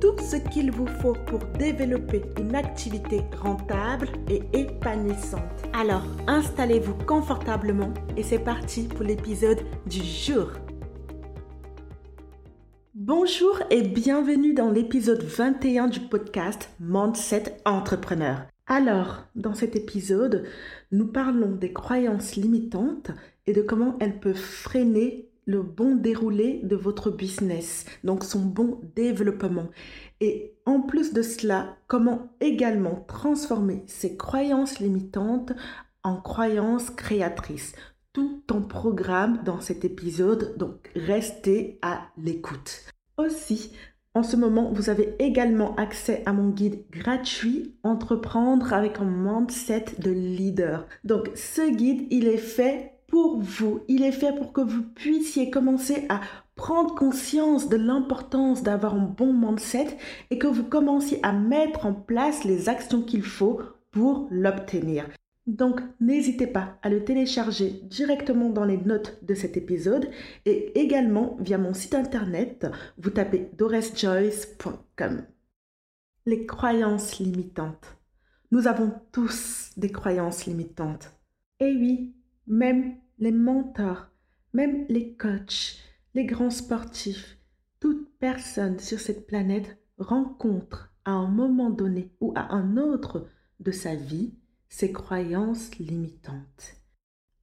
tout ce qu'il vous faut pour développer une activité rentable et épanouissante. Alors, installez-vous confortablement et c'est parti pour l'épisode du jour. Bonjour et bienvenue dans l'épisode 21 du podcast Mindset Entrepreneur. Alors, dans cet épisode, nous parlons des croyances limitantes et de comment elles peuvent freiner le bon déroulé de votre business, donc son bon développement. Et en plus de cela, comment également transformer ces croyances limitantes en croyances créatrices. Tout en programme dans cet épisode, donc restez à l'écoute. Aussi, en ce moment, vous avez également accès à mon guide gratuit Entreprendre avec un mindset de leader. Donc ce guide, il est fait pour vous. Il est fait pour que vous puissiez commencer à prendre conscience de l'importance d'avoir un bon mindset et que vous commenciez à mettre en place les actions qu'il faut pour l'obtenir. Donc, n'hésitez pas à le télécharger directement dans les notes de cet épisode et également via mon site internet, vous tapez doresjoyce.com. Les croyances limitantes. Nous avons tous des croyances limitantes. Et oui, même les mentors, même les coachs, les grands sportifs, toute personne sur cette planète rencontre à un moment donné ou à un autre de sa vie ses croyances limitantes.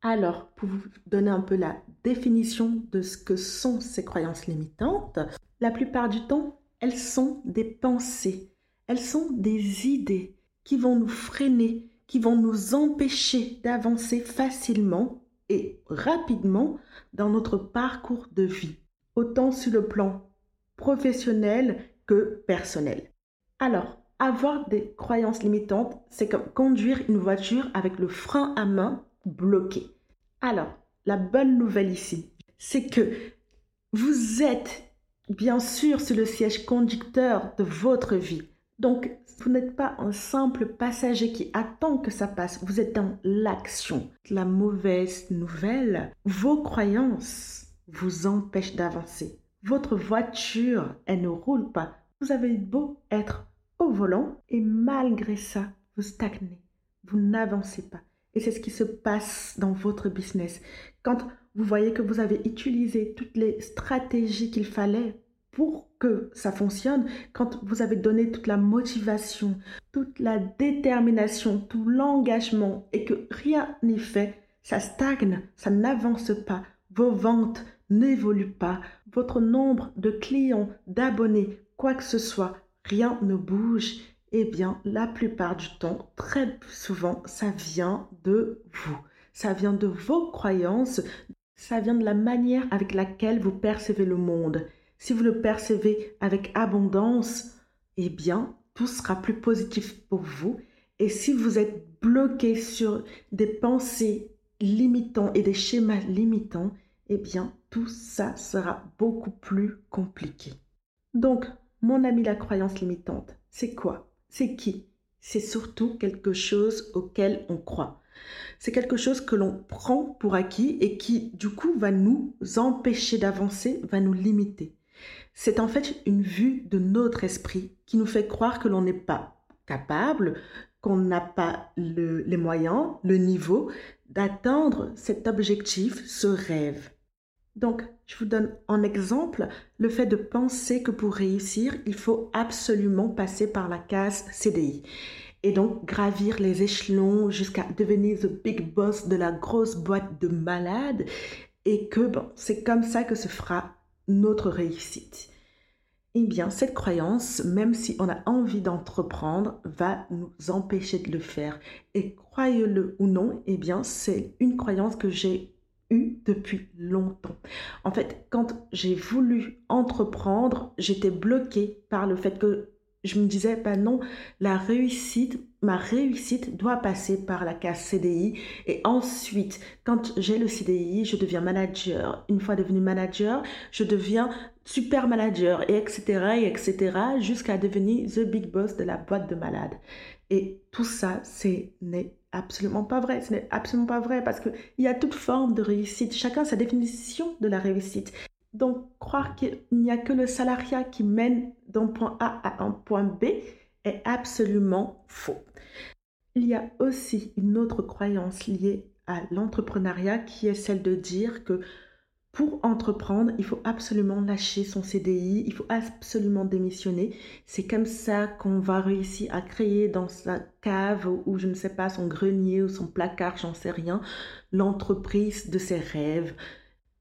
Alors, pour vous donner un peu la définition de ce que sont ces croyances limitantes, la plupart du temps, elles sont des pensées, elles sont des idées qui vont nous freiner, qui vont nous empêcher d'avancer facilement et rapidement dans notre parcours de vie, autant sur le plan professionnel que personnel. Alors, avoir des croyances limitantes, c'est comme conduire une voiture avec le frein à main bloqué. Alors, la bonne nouvelle ici, c'est que vous êtes bien sûr sur le siège conducteur de votre vie. Donc, vous n'êtes pas un simple passager qui attend que ça passe, vous êtes dans l'action. La mauvaise nouvelle, vos croyances vous empêchent d'avancer. Votre voiture, elle ne roule pas. Vous avez beau être au volant et malgré ça, vous stagnez, vous n'avancez pas. Et c'est ce qui se passe dans votre business. Quand vous voyez que vous avez utilisé toutes les stratégies qu'il fallait pour que ça fonctionne, quand vous avez donné toute la motivation, toute la détermination, tout l'engagement et que rien n'est fait, ça stagne, ça n'avance pas, vos ventes n'évoluent pas, votre nombre de clients, d'abonnés, quoi que ce soit, rien ne bouge, eh bien, la plupart du temps, très souvent, ça vient de vous. Ça vient de vos croyances, ça vient de la manière avec laquelle vous percevez le monde. Si vous le percevez avec abondance, eh bien, tout sera plus positif pour vous. Et si vous êtes bloqué sur des pensées limitantes et des schémas limitants, eh bien, tout ça sera beaucoup plus compliqué. Donc, mon ami, la croyance limitante, c'est quoi? C'est qui? C'est surtout quelque chose auquel on croit. C'est quelque chose que l'on prend pour acquis et qui, du coup, va nous empêcher d'avancer, va nous limiter. C'est en fait une vue de notre esprit qui nous fait croire que l'on n'est pas capable, qu'on n'a pas les moyens, le niveau d'atteindre cet objectif, ce rêve. Donc, je vous donne en exemple le fait de penser que pour réussir, il faut absolument passer par la case CDI et donc gravir les échelons jusqu'à devenir the big boss de la grosse boîte de malades et que bon, c'est comme ça que se fera notre réussite. Eh bien, cette croyance, même si on a envie d'entreprendre, va nous empêcher de le faire. Et croyez-le ou non, eh bien, c'est une croyance que j'ai eue depuis longtemps. En fait, quand j'ai voulu entreprendre, j'étais bloquée par le fait que je me disais, ben non, la réussite, ma réussite doit passer par la case CDI. Et ensuite, quand j'ai le CDI, je deviens manager. Une fois devenu manager, je deviens super manager, et etc., et etc., jusqu'à devenir the big boss de la boîte de malades. Et tout ça, ce n'est absolument pas vrai. Ce n'est absolument pas vrai parce qu'il y a toute forme de réussite. Chacun sa définition de la réussite. Donc, croire qu'il n'y a que le salariat qui mène d'un point A à un point B est absolument faux. Il y a aussi une autre croyance liée à l'entrepreneuriat qui est celle de dire que pour entreprendre, il faut absolument lâcher son CDI, il faut absolument démissionner. C'est comme ça qu'on va réussir à créer dans sa cave ou je ne sais pas, son grenier ou son placard, j'en sais rien, l'entreprise de ses rêves.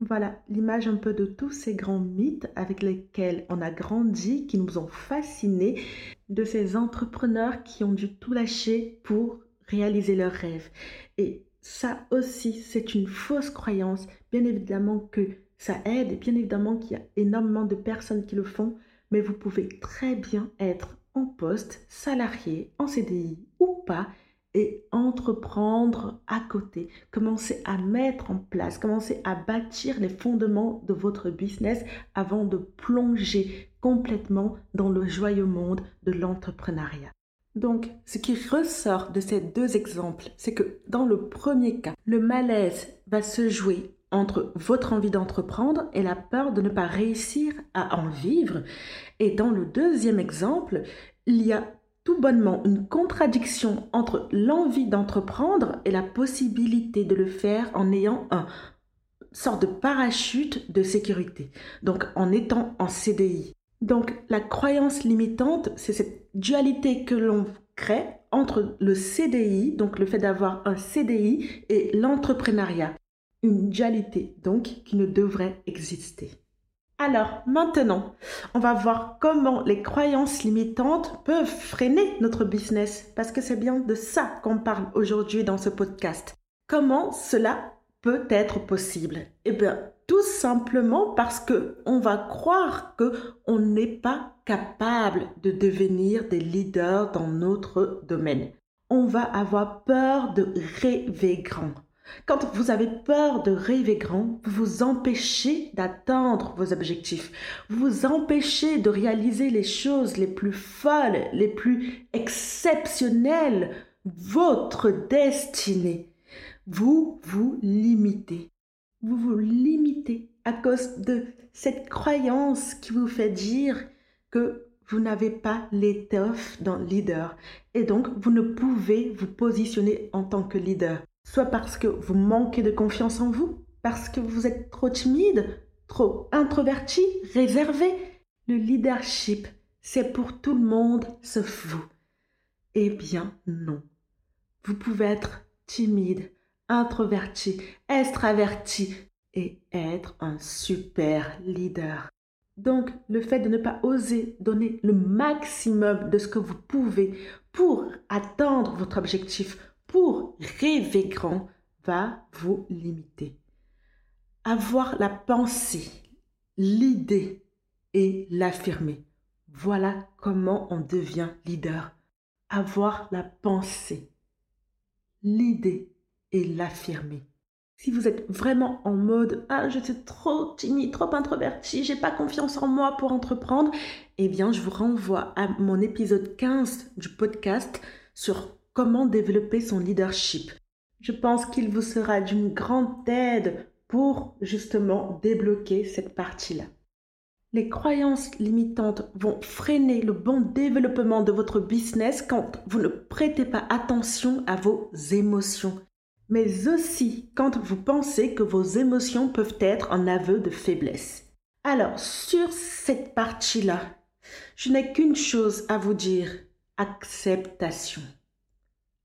Voilà l'image un peu de tous ces grands mythes avec lesquels on a grandi, qui nous ont fascinés, de ces entrepreneurs qui ont dû tout lâcher pour réaliser leurs rêves. Et ça aussi, c'est une fausse croyance. Bien évidemment que ça aide et bien évidemment qu'il y a énormément de personnes qui le font, mais vous pouvez très bien être en poste, salarié, en CDI ou pas, et entreprendre à côté. Commencer à mettre en place, commencer à bâtir les fondements de votre business avant de plonger complètement dans le joyeux monde de l'entrepreneuriat. Donc, ce qui ressort de ces deux exemples, c'est que dans le premier cas, le malaise va se jouer entre votre envie d'entreprendre et la peur de ne pas réussir à en vivre. Et dans le deuxième exemple, il y a tout bonnement une contradiction entre l'envie d'entreprendre et la possibilité de le faire en ayant un sorte de parachute de sécurité, donc en étant en CDI. Donc la croyance limitante, c'est cette dualité que l'on crée entre le CDI, donc le fait d'avoir un CDI, et l'entrepreneuriat. Une dualité donc qui ne devrait exister. Alors maintenant, on va voir comment les croyances limitantes peuvent freiner notre business, parce que c'est bien de ça qu'on parle aujourd'hui dans ce podcast. Comment cela peut être possible? Eh bien, tout simplement parce que on va croire que on n'est pas capable de devenir des leaders dans notre domaine. On va avoir peur de rêver grand. Quand vous avez peur de rêver grand, vous vous empêchez d'atteindre vos objectifs. Vous vous empêchez de réaliser les choses les plus folles, les plus exceptionnelles, votre destinée. Vous vous limitez vous vous limitez à cause de cette croyance qui vous fait dire que vous n'avez pas l'étoffe d'un leader et donc vous ne pouvez vous positionner en tant que leader. Soit parce que vous manquez de confiance en vous, parce que vous êtes trop timide, trop introverti, réservé. Le leadership, c'est pour tout le monde sauf vous. Eh bien non. Vous pouvez être timide, introverti, extraverti et être un super leader. Donc, le fait de ne pas oser donner le maximum de ce que vous pouvez pour atteindre votre objectif, pour rêver grand, va vous limiter. Avoir la pensée, l'idée et l'affirmer. Voilà comment on devient leader. Avoir la pensée, l'idée et l'affirmer. Si vous êtes vraiment en mode ah je suis trop timide, trop introverti, j'ai pas confiance en moi pour entreprendre, eh bien je vous renvoie à mon épisode 15 du podcast sur comment développer son leadership. Je pense qu'il vous sera d'une grande aide pour justement débloquer cette partie-là. Les croyances limitantes vont freiner le bon développement de votre business quand vous ne prêtez pas attention à vos émotions mais aussi quand vous pensez que vos émotions peuvent être un aveu de faiblesse. Alors, sur cette partie-là, je n'ai qu'une chose à vous dire, acceptation.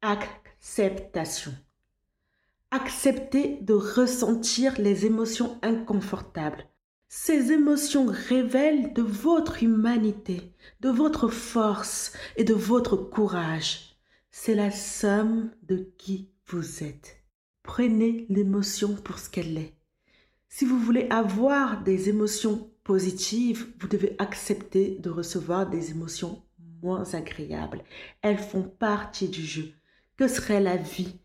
Acceptation. Acceptez de ressentir les émotions inconfortables. Ces émotions révèlent de votre humanité, de votre force et de votre courage. C'est la somme de qui vous êtes. Prenez l'émotion pour ce qu'elle est. Si vous voulez avoir des émotions positives, vous devez accepter de recevoir des émotions moins agréables. Elles font partie du jeu. Que serait la vie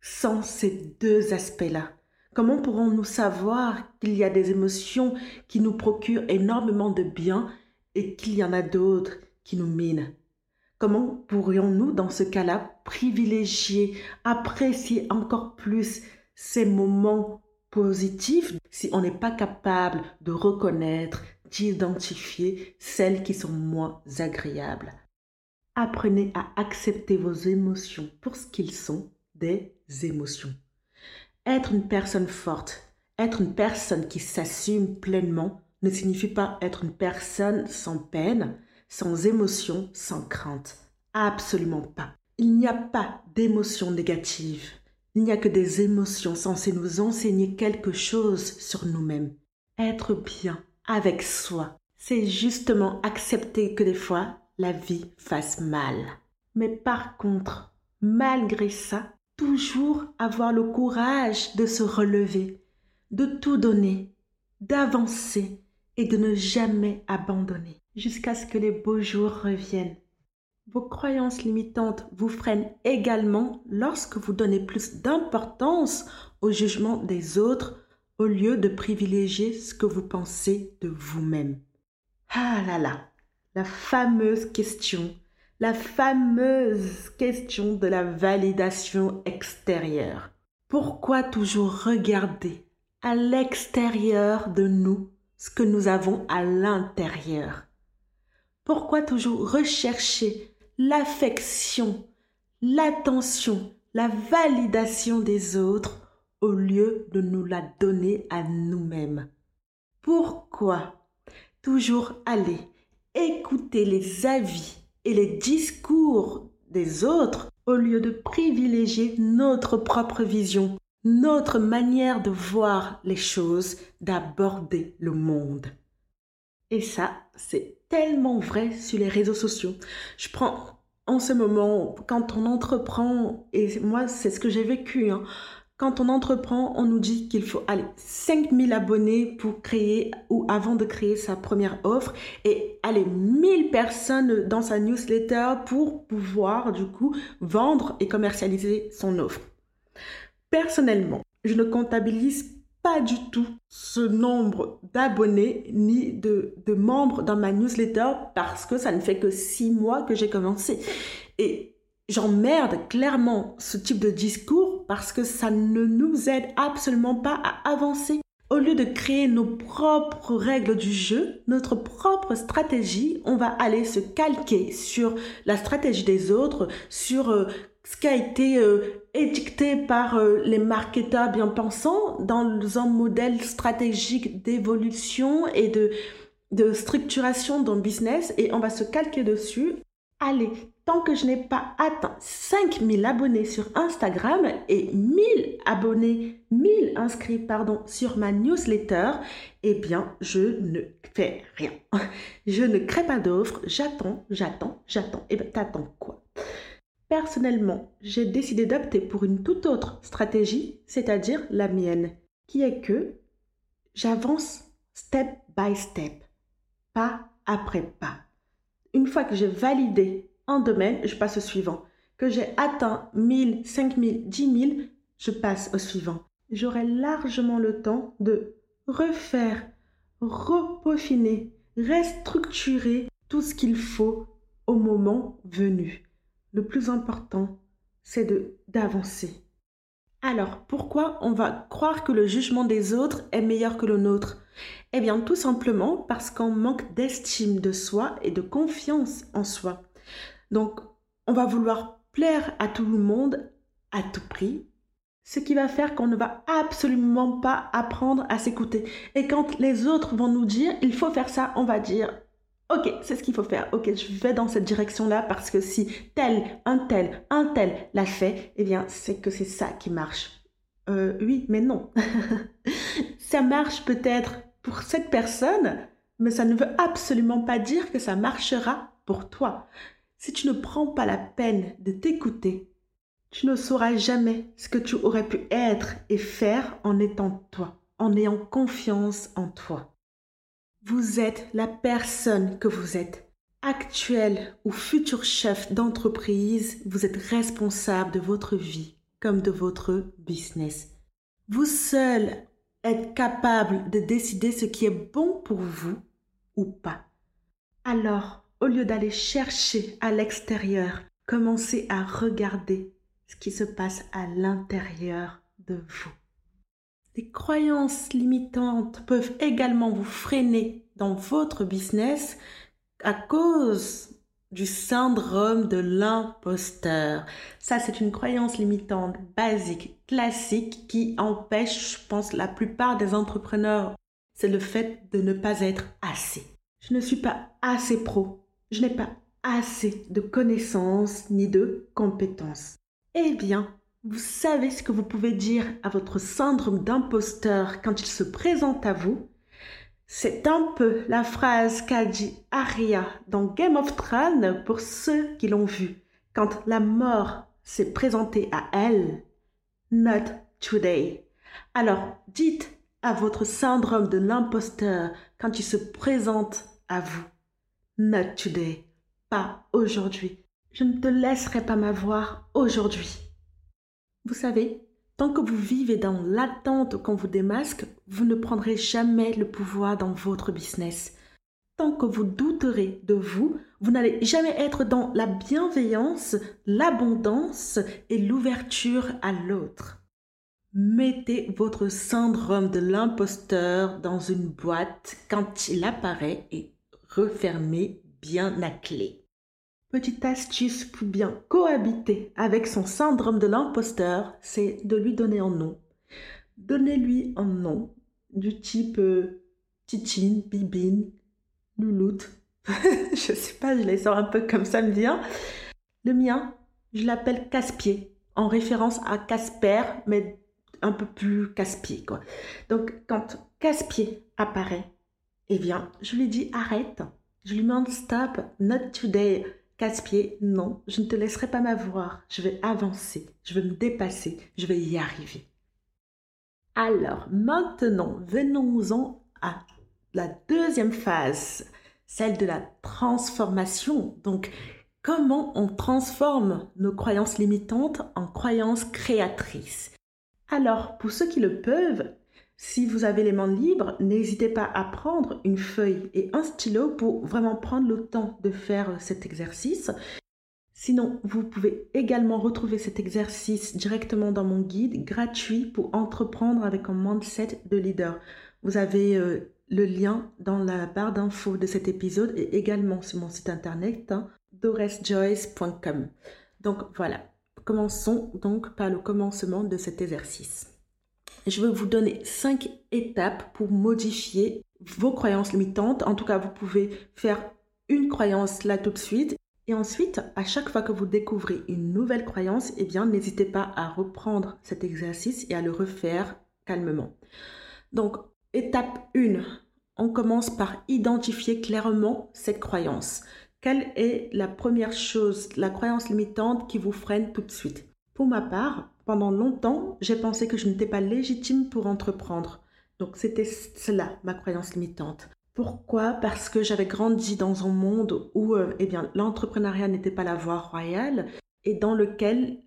sans ces deux aspects-là? Comment pourrons-nous savoir qu'il y a des émotions qui nous procurent énormément de bien et qu'il y en a d'autres qui nous minent? Comment pourrions-nous, dans ce cas-là, privilégier, apprécier encore plus ces moments positifs si on n'est pas capable de reconnaître, d'identifier celles qui sont moins agréables? Apprenez à accepter vos émotions pour ce qu'ils sont, des émotions. Être une personne forte, être une personne qui s'assume pleinement ne signifie pas être une personne sans peine, sans émotion, sans crainte. Absolument pas. Il n'y a pas d'émotions négatives. Il n'y a que des émotions censées nous enseigner quelque chose sur nous-mêmes. Être bien avec soi, c'est justement accepter que des fois la vie fasse mal. Mais par contre, malgré ça, toujours avoir le courage de se relever, de tout donner, d'avancer et de ne jamais abandonner jusqu'à ce que les beaux jours reviennent. Vos croyances limitantes vous freinent également lorsque vous donnez plus d'importance au jugement des autres au lieu de privilégier ce que vous pensez de vous-même. Ah là là, la fameuse question, la fameuse question de la validation extérieure. Pourquoi toujours regarder à l'extérieur de nous ce que nous avons à l'intérieur? Pourquoi toujours rechercher l'affection, l'attention, la validation des autres au lieu de nous la donner à nous-mêmes? Pourquoi toujours aller écouter les avis et les discours des autres au lieu de privilégier notre propre vision, notre manière de voir les choses, d'aborder le monde. Et ça, c'est tellement vrai sur les réseaux sociaux. Je prends en ce moment, quand on entreprend, et moi, c'est ce que j'ai vécu, hein, quand on entreprend, on nous dit qu'il faut aller 5000 abonnés pour créer ou avant de créer sa première offre et aller 1000 personnes dans sa newsletter pour pouvoir du coup vendre et commercialiser son offre. Personnellement, je ne comptabilise pas du tout ce nombre d'abonnés ni de, de membres dans ma newsletter parce que ça ne fait que six mois que j'ai commencé. Et j'emmerde clairement ce type de discours parce que ça ne nous aide absolument pas à avancer. Au lieu de créer nos propres règles du jeu, notre propre stratégie, on va aller se calquer sur la stratégie des autres, sur euh, ce qui a été euh, édicté par euh, les marketeurs bien pensants dans un modèle stratégique d'évolution et de, de structuration d'un business et on va se calquer dessus. Allez, tant que je n'ai pas atteint 5000 abonnés sur Instagram et 1000 abonnés, 1000 inscrits, pardon, sur ma newsletter, eh bien, je ne fais rien. Je ne crée pas d'offres, j'attends, j'attends, j'attends. Eh bien, t'attends quoi? Personnellement, j'ai décidé d'opter pour une toute autre stratégie, c'est-à-dire la mienne, qui est que j'avance step by step, pas après pas. Une fois que j'ai validé domaine, je passe au suivant. Que j'ai atteint 1000, 5000, 10 000, je passe au suivant. J'aurai largement le temps de refaire, repeaufiner, restructurer tout ce qu'il faut au moment venu. Le plus important, c'est de d'avancer. Alors, pourquoi on va croire que le jugement des autres est meilleur que le nôtre? Eh bien, tout simplement parce qu'on manque d'estime de soi et de confiance en soi. Donc, on va vouloir plaire à tout le monde à tout prix, ce qui va faire qu'on ne va absolument pas apprendre à s'écouter. Et quand les autres vont nous dire, il faut faire ça, on va dire, ok, c'est ce qu'il faut faire, ok, je vais dans cette direction-là parce que si tel, un tel, un tel l'a fait, eh bien, c'est que c'est ça qui marche. Euh, oui, mais non. ça marche peut-être pour cette personne, mais ça ne veut absolument pas dire que ça marchera pour toi. Si tu ne prends pas la peine de t'écouter, tu ne sauras jamais ce que tu aurais pu être et faire en étant toi, en ayant confiance en toi. Vous êtes la personne que vous êtes. actuel ou futur chef d'entreprise, vous êtes responsable de votre vie comme de votre business. Vous seul êtes capable de décider ce qui est bon pour vous ou pas. Alors, au lieu d'aller chercher à l'extérieur, commencez à regarder ce qui se passe à l'intérieur de vous. Les croyances limitantes peuvent également vous freiner dans votre business à cause du syndrome de l'imposteur. Ça, c'est une croyance limitante basique, classique, qui empêche, je pense, la plupart des entrepreneurs. C'est le fait de ne pas être assez. Je ne suis pas assez pro. Je n'ai pas assez de connaissances ni de compétences. Eh bien, vous savez ce que vous pouvez dire à votre syndrome d'imposteur quand il se présente à vous? C'est un peu la phrase qu'a dit Arya dans Game of Thrones pour ceux qui l'ont vu quand la mort s'est présentée à elle. Not today. Alors dites à votre syndrome de l'imposteur quand il se présente à vous. Not today. Pas aujourd'hui. Je ne te laisserai pas m'avoir aujourd'hui. Vous savez, Tant que vous vivez dans l'attente qu'on vous démasque, vous ne prendrez jamais le pouvoir dans votre business. Tant que vous douterez de vous, vous n'allez jamais être dans la bienveillance, l'abondance et l'ouverture à l'autre. Mettez votre syndrome de l'imposteur dans une boîte quand il apparaît et refermez bien à clé. Petite astuce pour bien cohabiter avec son syndrome de l'imposteur, c'est de lui donner un nom. Donnez-lui un nom du type euh, Titine, Bibine, Louloute. je sais pas, je les sors un peu comme ça me vient. Le mien, je l'appelle Casse-Pied, en référence à Casper, mais un peu plus casse-pied, quoi. Donc, quand Casse-Pied apparaît, eh bien, je lui dis arrête. Je lui demande stop, not today Casse-pied, non, je ne te laisserai pas m'avoir. Je vais avancer, je vais me dépasser, je vais y arriver. Alors, maintenant, venons-en à la deuxième phase, celle de la transformation. Donc, comment on transforme nos croyances limitantes en croyances créatrices? Alors, pour ceux qui le peuvent, si vous avez les mains libres, n'hésitez pas à prendre une feuille et un stylo pour vraiment prendre le temps de faire cet exercice. Sinon, vous pouvez également retrouver cet exercice directement dans mon guide gratuit pour entreprendre avec un mindset de leader. Vous avez euh, le lien dans la barre d'infos de cet épisode et également sur mon site internet hein. Donc voilà, commençons donc par le commencement de cet exercice je vais vous donner cinq étapes pour modifier vos croyances limitantes. En tout cas, vous pouvez faire une croyance là tout de suite. Et ensuite, à chaque fois que vous découvrez une nouvelle croyance, eh bien, n'hésitez pas à reprendre cet exercice et à le refaire calmement. Donc, étape 1, on commence par identifier clairement cette croyance. Quelle est la première chose, la croyance limitante qui vous freine tout de suite? Pour ma part, pendant longtemps, j'ai pensé que je n'étais pas légitime pour entreprendre. Donc c'était cela, ma croyance limitante. Pourquoi? Parce que j'avais grandi dans un monde où euh, eh bien, l'entrepreneuriat n'était pas la voie royale et dans lequel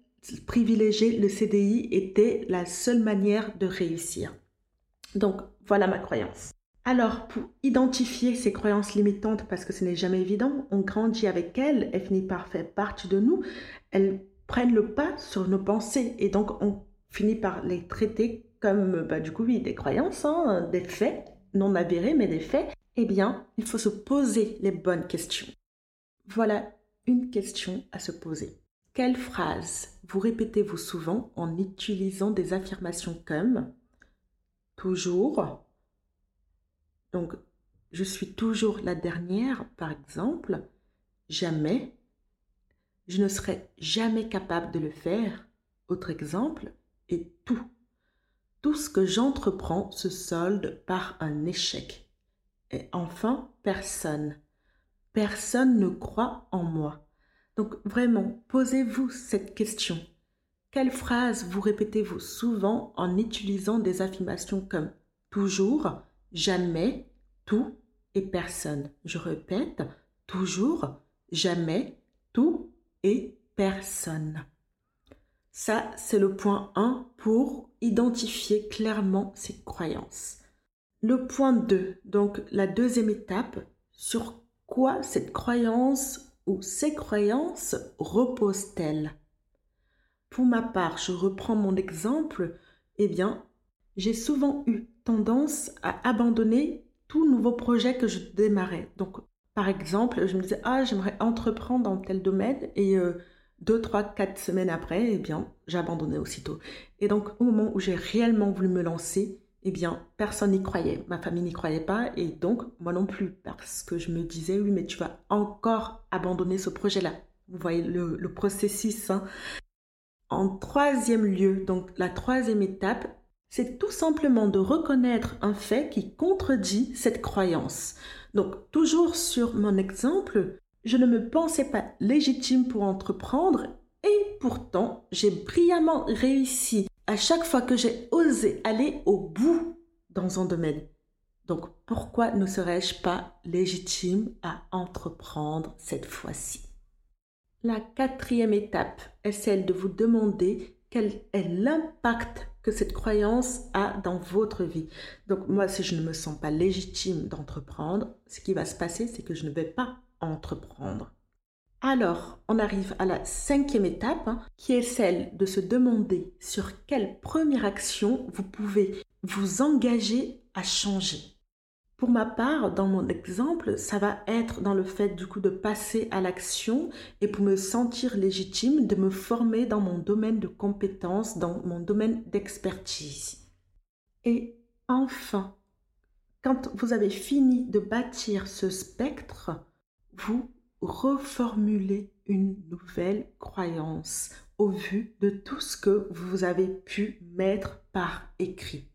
privilégier le CDI était la seule manière de réussir. Donc voilà ma croyance. Alors, pour identifier ces croyances limitantes, parce que ce n'est jamais évident, on grandit avec elles, elles finissent par faire partie de nous, elles prennent le pas sur nos pensées et donc on finit par les traiter comme bah, du coup oui des croyances, hein, des faits non avérés mais des faits. Eh bien, il faut se poser les bonnes questions. Voilà une question à se poser. Quelle phrase vous répétez-vous souvent en utilisant des affirmations comme toujours Donc, je suis toujours la dernière, par exemple. Jamais, je ne serai jamais capable de le faire. Autre exemple, et tout. Tout ce que j'entreprends se solde par un échec. Et enfin, personne. Personne ne croit en moi. Donc vraiment, posez-vous cette question. Quelle phrase vous répétez-vous souvent en utilisant des affirmations comme toujours, jamais, tout et personne Je répète, toujours, jamais, tout et personne. Ça, c'est le point 1 pour identifier clairement ses croyances. Le point 2, donc la deuxième étape, sur quoi cette croyance ou ces croyances reposent-elles Pour ma part, je reprends mon exemple, eh bien, j'ai souvent eu tendance à abandonner tout nouveau projet que je démarrais. Donc, par exemple, je me disais, ah, j'aimerais entreprendre dans tel domaine et euh, deux, trois, quatre semaines après, eh bien, j'abandonnais aussitôt. Et donc, au moment où j'ai réellement voulu me lancer, eh bien, personne n'y croyait. Ma famille n'y croyait pas et donc moi non plus parce que je me disais, oui, mais tu vas encore abandonner ce projet-là. Vous voyez le, processus. Hein. En troisième lieu, donc la troisième étape, c'est tout simplement de reconnaître un fait qui contredit cette croyance. Donc, toujours sur mon exemple, je ne me pensais pas légitime pour entreprendre et pourtant j'ai brillamment réussi à chaque fois que j'ai osé aller au bout dans un domaine. Donc pourquoi ne serais-je pas légitime à entreprendre cette fois-ci? La quatrième étape est celle de vous demander quel est l'impact que cette croyance a dans votre vie. Donc moi, si je ne me sens pas légitime d'entreprendre, ce qui va se passer, c'est que je ne vais pas entreprendre. Alors, on arrive à la cinquième étape, hein, qui est celle de se demander sur quelle première action vous pouvez vous engager à changer. Pour ma part, dans mon exemple, ça va être dans le fait du coup de passer à l'action et pour me sentir légitime de me former dans mon domaine de compétences, dans mon domaine d'expertise. Et enfin, quand vous avez fini de bâtir ce spectre, vous reformulez une nouvelle croyance au vu de tout ce que vous avez pu mettre par écrit.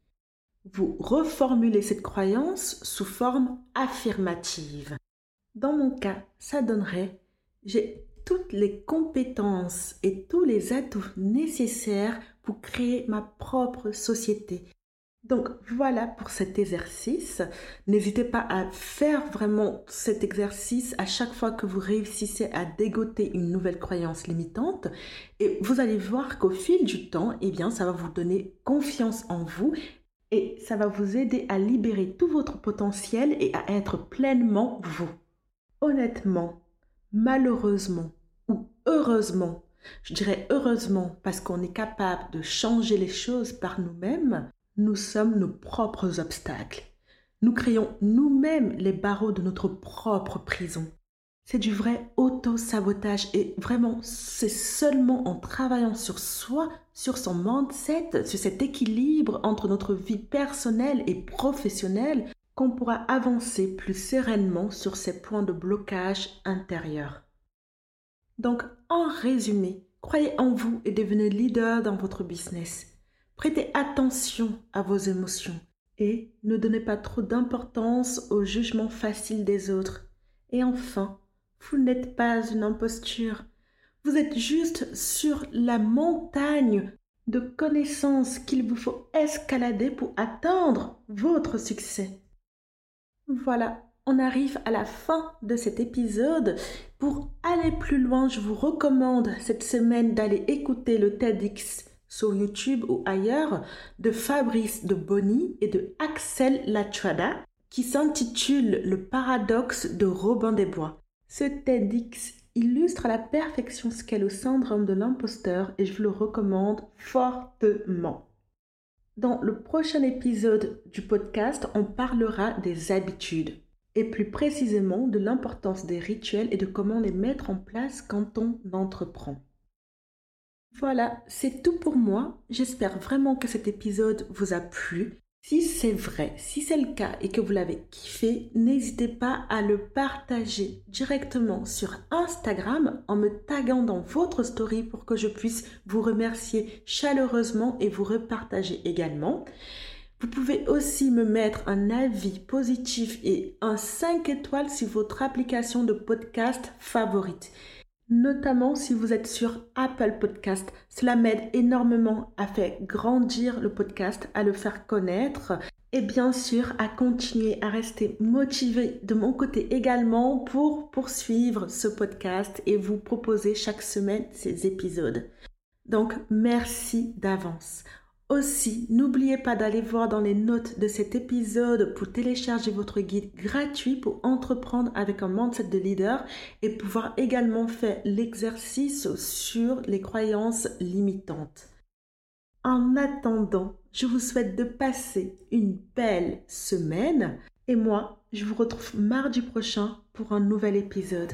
Vous reformulez cette croyance sous forme affirmative. Dans mon cas, ça donnerait j'ai toutes les compétences et tous les atouts nécessaires pour créer ma propre société. Donc voilà pour cet exercice. N'hésitez pas à faire vraiment cet exercice à chaque fois que vous réussissez à dégoter une nouvelle croyance limitante et vous allez voir qu'au fil du temps, eh ça va vous donner confiance en vous et ça va vous aider à libérer tout votre potentiel et à être pleinement vous. Honnêtement, malheureusement ou heureusement, je dirais heureusement parce qu'on est capable de changer les choses par nous-mêmes, nous sommes nos propres obstacles. Nous créons nous-mêmes les barreaux de notre propre prison. C'est du vrai auto-sabotage et vraiment, c'est seulement en travaillant sur soi, sur son mindset, sur cet équilibre entre notre vie personnelle et professionnelle qu'on pourra avancer plus sereinement sur ces points de blocage intérieur. Donc, en résumé, croyez en vous et devenez leader dans votre business. Prêtez attention à vos émotions et ne donnez pas trop d'importance au jugement facile des autres. Et enfin, vous n'êtes pas une imposture. Vous êtes juste sur la montagne de connaissances qu'il vous faut escalader pour atteindre votre succès. Voilà, on arrive à la fin de cet épisode. Pour aller plus loin, je vous recommande cette semaine d'aller écouter le TEDx sur YouTube ou ailleurs de Fabrice de Bonny et de Axel Latrada qui s'intitule Le paradoxe de Robin des Bois. Ce TEDx illustre à la perfection ce qu'est le syndrome de l'imposteur et je vous le recommande fortement. Dans le prochain épisode du podcast, on parlera des habitudes et plus précisément de l'importance des rituels et de comment les mettre en place quand on entreprend. Voilà, c'est tout pour moi. J'espère vraiment que cet épisode vous a plu. Si c'est vrai, si c'est le cas et que vous l'avez kiffé, n'hésitez pas à le partager directement sur Instagram en me taguant dans votre story pour que je puisse vous remercier chaleureusement et vous repartager également. Vous pouvez aussi me mettre un avis positif et un 5 étoiles sur votre application de podcast favorite notamment si vous êtes sur Apple Podcast. Cela m'aide énormément à faire grandir le podcast, à le faire connaître et bien sûr à continuer à rester motivé de mon côté également pour poursuivre ce podcast et vous proposer chaque semaine ces épisodes. Donc merci d'avance. Aussi, n'oubliez pas d'aller voir dans les notes de cet épisode pour télécharger votre guide gratuit pour entreprendre avec un mindset de leader et pouvoir également faire l'exercice sur les croyances limitantes. En attendant, je vous souhaite de passer une belle semaine et moi, je vous retrouve mardi prochain pour un nouvel épisode.